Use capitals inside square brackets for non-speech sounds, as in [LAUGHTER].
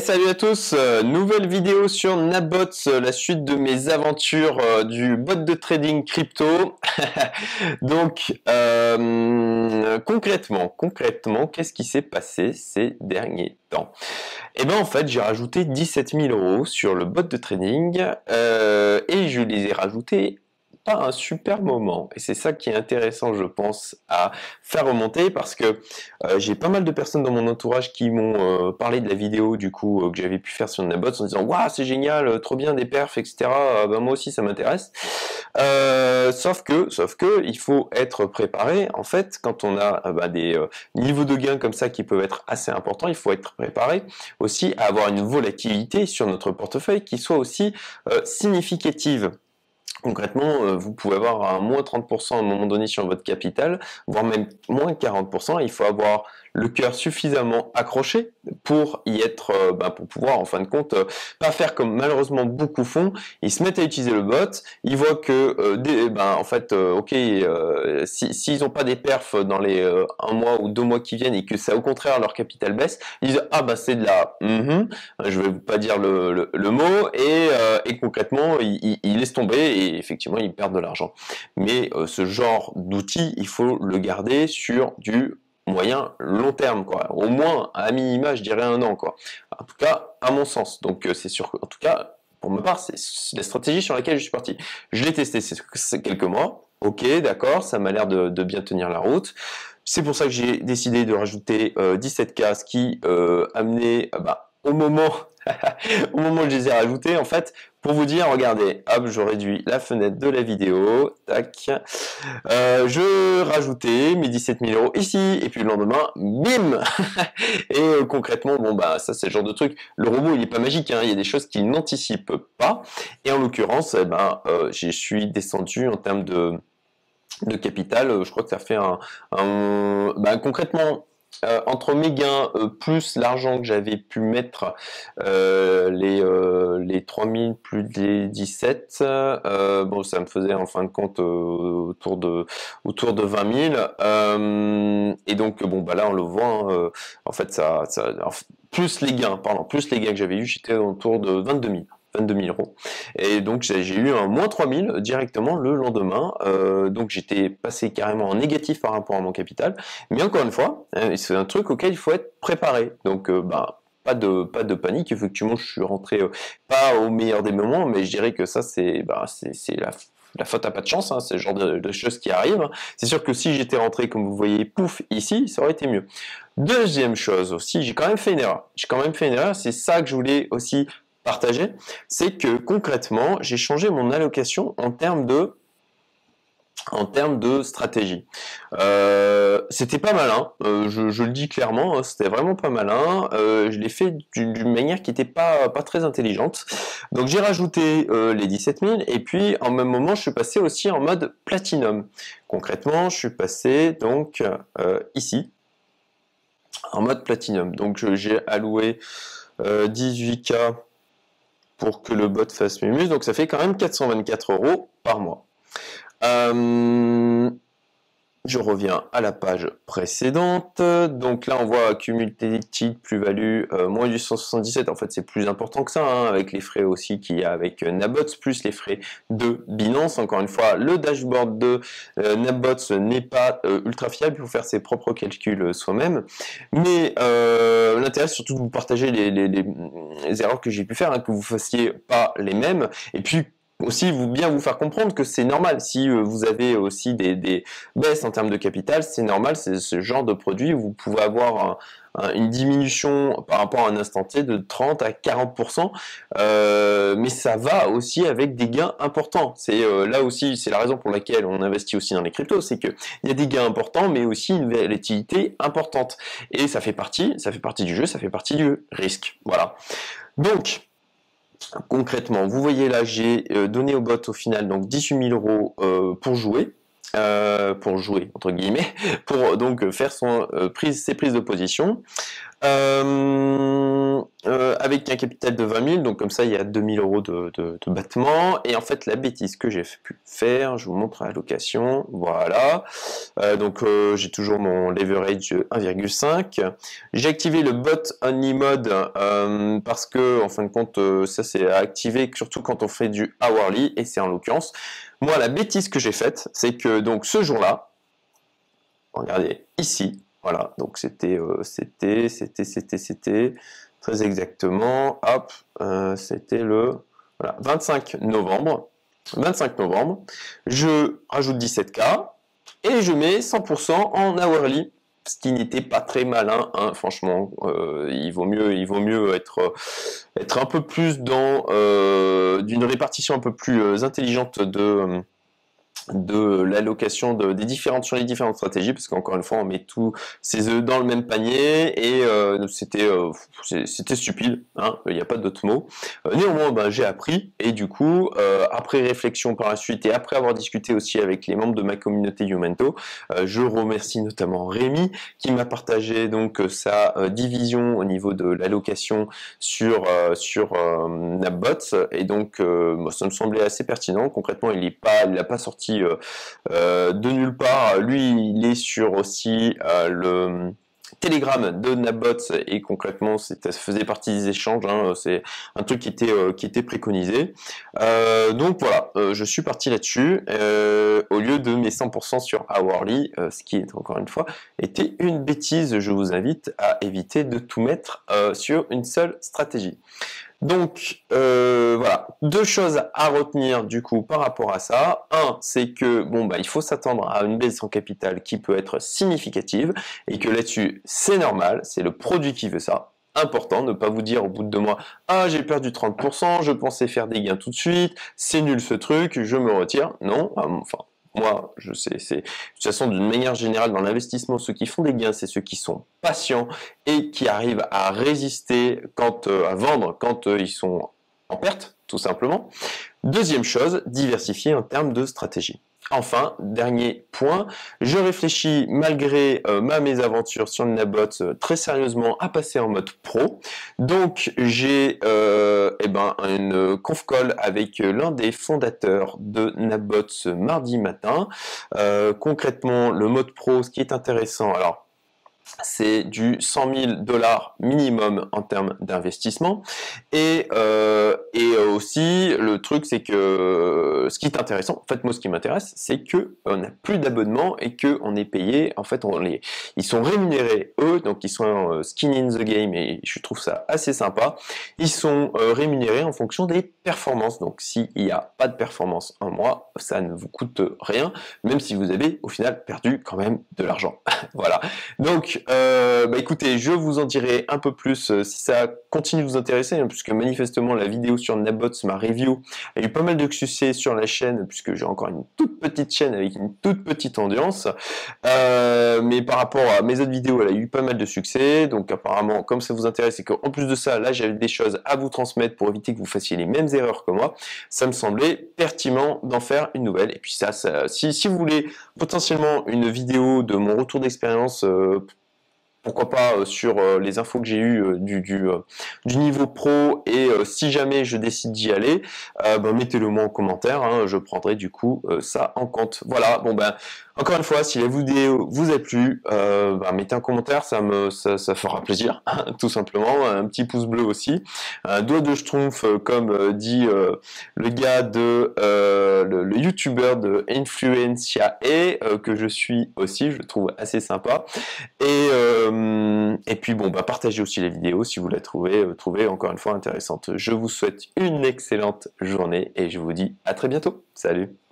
Salut à tous, euh, nouvelle vidéo sur Nabots, euh, la suite de mes aventures euh, du bot de trading crypto. [LAUGHS] Donc concrètement, concrètement, qu'est-ce qui s'est passé ces derniers temps? Eh bien en fait j'ai rajouté 17 000 euros sur le bot de trading et je les ai rajoutés pas un super moment. Et c'est ça qui est intéressant, je pense, à faire remonter parce que euh, j'ai pas mal de personnes dans mon entourage qui m'ont euh, parlé de la vidéo du coup euh, que j'avais pu faire sur Nabots en disant waouh c'est génial, trop bien des perfs, etc. Ben, moi aussi ça m'intéresse. sauf que, sauf que il faut être préparé. En fait, quand on a bah, des niveaux de gains comme ça qui peuvent être assez importants, il faut être préparé aussi à avoir une volatilité sur notre portefeuille qui soit aussi significative. Concrètement, euh, vous pouvez avoir un moins 30% à un moment donné sur votre capital, voire même moins 40%. Il faut avoir le cœur suffisamment accroché pour y être, euh, ben, pour pouvoir en fin de compte euh, pas faire comme malheureusement beaucoup font. Ils se mettent à utiliser le bot, ils voient que euh, ben, en fait, ok, s'ils si, n'ont pas des perfs dans les un mois ou deux mois qui viennent et que ça au contraire leur capital baisse, ils disent ah bah c'est de la, mm je vais pas dire le, le, mot et, et concrètement ils, ils, laissent tomber et effectivement ils perdent de l'argent. Mais ce genre d'outil, il faut le garder sur du moyen long terme quoi. Au moins à minima je dirais un an quoi. En tout cas à mon sens. Donc euh, c'est sûr en tout cas pour ma part c'est la stratégie sur laquelle je suis parti. Je l'ai testé c'est quelques mois. Ok d'accord ça m'a l'air de, bien tenir la route. C'est pour ça que j'ai décidé de rajouter 17 euh, cases qui euh, amenaient bah, au moment au moment où je les ai rajoutés, en fait, pour vous dire, regardez, hop, je réduis la fenêtre de la vidéo, tac, euh, je rajoutais mes 17 000 euros ici, et puis le lendemain, bim [LAUGHS] Et euh, concrètement, bon bah ça c'est le genre de truc, le robot il est pas magique, hein, il y a des choses qu'il n'anticipe pas, et en l'occurrence, eh ben, euh, je suis descendu en termes de de capital, je crois que ça fait un, un bah, concrètement euh, entre mes gains euh, plus l'argent que j'avais pu mettre, euh, les, les 3000 plus les 17, bon, ça me faisait en fin de compte autour de autour de 20 000. et donc, bon, bah là, on le voit, hein, en fait, ça, ça plus les gains, pardon, plus les gains que j'avais eu, j'étais autour de 22 000. 22 000 euros. Et donc j'ai eu un moins 3 000 directement le lendemain. Euh, donc j'étais passé carrément en négatif par rapport à mon capital. Mais encore une fois, hein, c'est un truc auquel il faut être préparé. Donc euh, bah pas de pas de panique. Effectivement, je suis rentré euh, pas au meilleur des moments, mais je dirais que ça c'est bah c'est la faute à pas de chance, hein, c'est le genre de, de, choses qui arrivent. C'est sûr que si j'étais rentré, comme vous voyez, pouf, ici, ça aurait été mieux. Deuxième chose aussi, j'ai quand même fait une erreur. J'ai quand même fait une erreur, c'est ça que je voulais aussi partager, c'est que concrètement, j'ai changé mon allocation en termes de en termes de stratégie. Euh, c'était pas malin, euh, je, le dis clairement, hein, c'était vraiment pas malin. Euh, je l'ai fait d'une manière qui n'était pas, pas très intelligente. Donc j'ai rajouté les 17 000 et puis en même moment je suis passé aussi en mode platinum. Concrètement, je suis passé donc ici en mode platinum. Donc j'ai alloué 18K pour que le bot fasse Mimus. Donc ça fait quand même 424 euros par mois. Euh, je reviens à la page précédente. Donc là, on voit cumulative plus-value euh, moins du 177. En fait, c'est plus important que ça, hein, avec les frais aussi qu'il y a avec euh, Nabots, plus les frais de Binance. Encore une fois, le dashboard de euh, Nabots n'est pas ultra fiable. Il faut faire ses propres calculs soi-même. Mais l'intérêt, c'est surtout de vous partager les, erreurs que j'ai pu faire, hein, que vous fassiez pas les mêmes. Et puis, aussi vous bien vous faire comprendre que c'est normal si euh, vous avez aussi des, baisses en termes de capital, c'est normal, c'est ce genre de produit où vous pouvez avoir une diminution par rapport à un instant T de 30 à 40%, euh, mais ça va aussi avec des gains importants. C'est euh, là aussi, c'est la raison pour laquelle on investit aussi dans les cryptos, c'est qu'il y a des gains importants, mais aussi une volatilité importante. Et ça fait partie, ça fait partie du jeu, ça fait partie du risque. Voilà. Donc, concrètement, vous voyez là, j'ai euh, donné au bot au final donc 18 000 euros euh, pour jouer. Euh, pour jouer entre guillemets, [LAUGHS] pour donc faire son prise, ses prises de position. avec avec un capital de 20 000, donc comme ça il y a 2 000 euros de, de, battement. Et en fait la bêtise que j'ai pu faire, je vous montre à location, voilà. Euh, donc euh, j'ai toujours mon leverage 1,5. J'ai activé le bot only mode parce que en fin de compte ça c'est activé surtout quand on fait du hourly et c'est en l'occurrence. Moi la bêtise que j'ai faite, c'est que donc ce jour-là, regardez ici, voilà, donc c'était, c'était, c'était, c'était, c'était, très exactement, hop, euh, c'était le 25 novembre. 25 novembre, je rajoute 17K et je mets 100% en hourly, ce qui n'était pas très malin, hein, franchement. Euh, il vaut mieux, il vaut mieux être, être un peu plus dans euh, d'une répartition un peu plus intelligente de de l'allocation de, des différentes sur les différentes stratégies parce qu'encore une fois on met tous ces œufs dans le même panier et euh, c'était euh, c'était stupide hein, il n'y a pas d'autre mot. Euh, néanmoins ben, j'ai appris et du coup après réflexion par la suite et après avoir discuté aussi avec les membres de ma communauté Youmento je remercie notamment Rémi qui m'a partagé donc sa division au niveau de l'allocation sur sur et donc ça me semblait assez pertinent. Concrètement il n'est pas il n'a pas sorti euh, euh, de nulle part. Lui, il est sur aussi euh, le Telegram de Nabots et concrètement ça faisait partie des échanges, hein, c'est un truc qui était qui était préconisé. donc voilà, je suis parti là-dessus au lieu de mes 100% sur Hourly, ce qui est encore une fois était une bêtise. Je vous invite à éviter de tout mettre sur une seule stratégie. Donc euh, voilà, deux choses à retenir du coup par rapport à ça. Un, c'est que bon bah il faut s'attendre à une baisse en capital qui peut être significative et que là-dessus c'est normal, c'est le produit qui veut ça. Important, ne pas vous dire au bout de deux mois ah j'ai perdu 30%, je pensais faire des gains tout de suite, c'est nul ce truc, je me retire. Non, enfin moi, je sais, c'est de toute façon d'une manière générale dans l'investissement, ceux qui font des gains, c'est ceux qui sont patients et qui arrivent à résister quand euh, à vendre quand euh, ils sont en perte, tout simplement. Deuxième chose, diversifier en termes de stratégie. Enfin, dernier point, je réfléchis malgré euh, ma mésaventure sur le Nabot euh, très sérieusement à passer en mode pro. Donc j'ai euh, eh ben, une conf call avec l'un des fondateurs de Nabot ce mardi matin. concrètement, le mode pro, ce qui est intéressant, alors c'est du 100 000 dollars minimum en termes d'investissement. Et, euh, et aussi, le truc, c'est que ce qui est intéressant, en fait, moi, ce qui m'intéresse, c'est que on n'a plus d'abonnement et que on est payé. En fait, on les, ils sont rémunérés eux, donc ils sont euh, skin in the game et je trouve ça assez sympa. Ils sont euh, rémunérés en fonction des performances. Donc, s'il n'y a pas de performance en mois, ça ne vous coûte rien, même si vous avez au final perdu quand même de l'argent. [LAUGHS] voilà. Donc euh, bah écoutez, je vous en dirai un peu plus euh, si ça continue de vous intéresser, hein, puisque manifestement la vidéo sur Nabots, ma review, a eu pas mal de succès sur la chaîne, puisque j'ai encore une toute petite chaîne avec une toute petite audience. Euh, mais par rapport à mes autres vidéos, elle a eu pas mal de succès. Donc apparemment, comme ça vous intéresse et qu'en plus de ça, là j'avais des choses à vous transmettre pour éviter que vous fassiez les mêmes erreurs que moi, ça me semblait pertinent d'en faire une nouvelle. Et puis ça, si, si vous voulez potentiellement une vidéo de mon retour d'expérience pourquoi pas euh, sur euh, les infos que j'ai eues euh, du, niveau pro et si jamais je décide d'y aller, ben, mettez-le moi en commentaire, hein, je prendrai du coup ça en compte. Voilà, bon ben encore une fois, si la vidéo vous a plu, euh, bah, mettez un commentaire, ça me ça, fera plaisir, [LAUGHS] tout simplement. Un petit pouce bleu aussi. Un doigt de schtroumpf, euh, comme euh, dit le gars de le, youtubeur de Influencia et que je suis aussi, je le trouve assez sympa. Et, et puis bon, bah, partagez aussi la vidéo si vous la trouvez, trouvez encore une fois intéressante. Je vous souhaite une excellente journée et je vous dis à très bientôt. Salut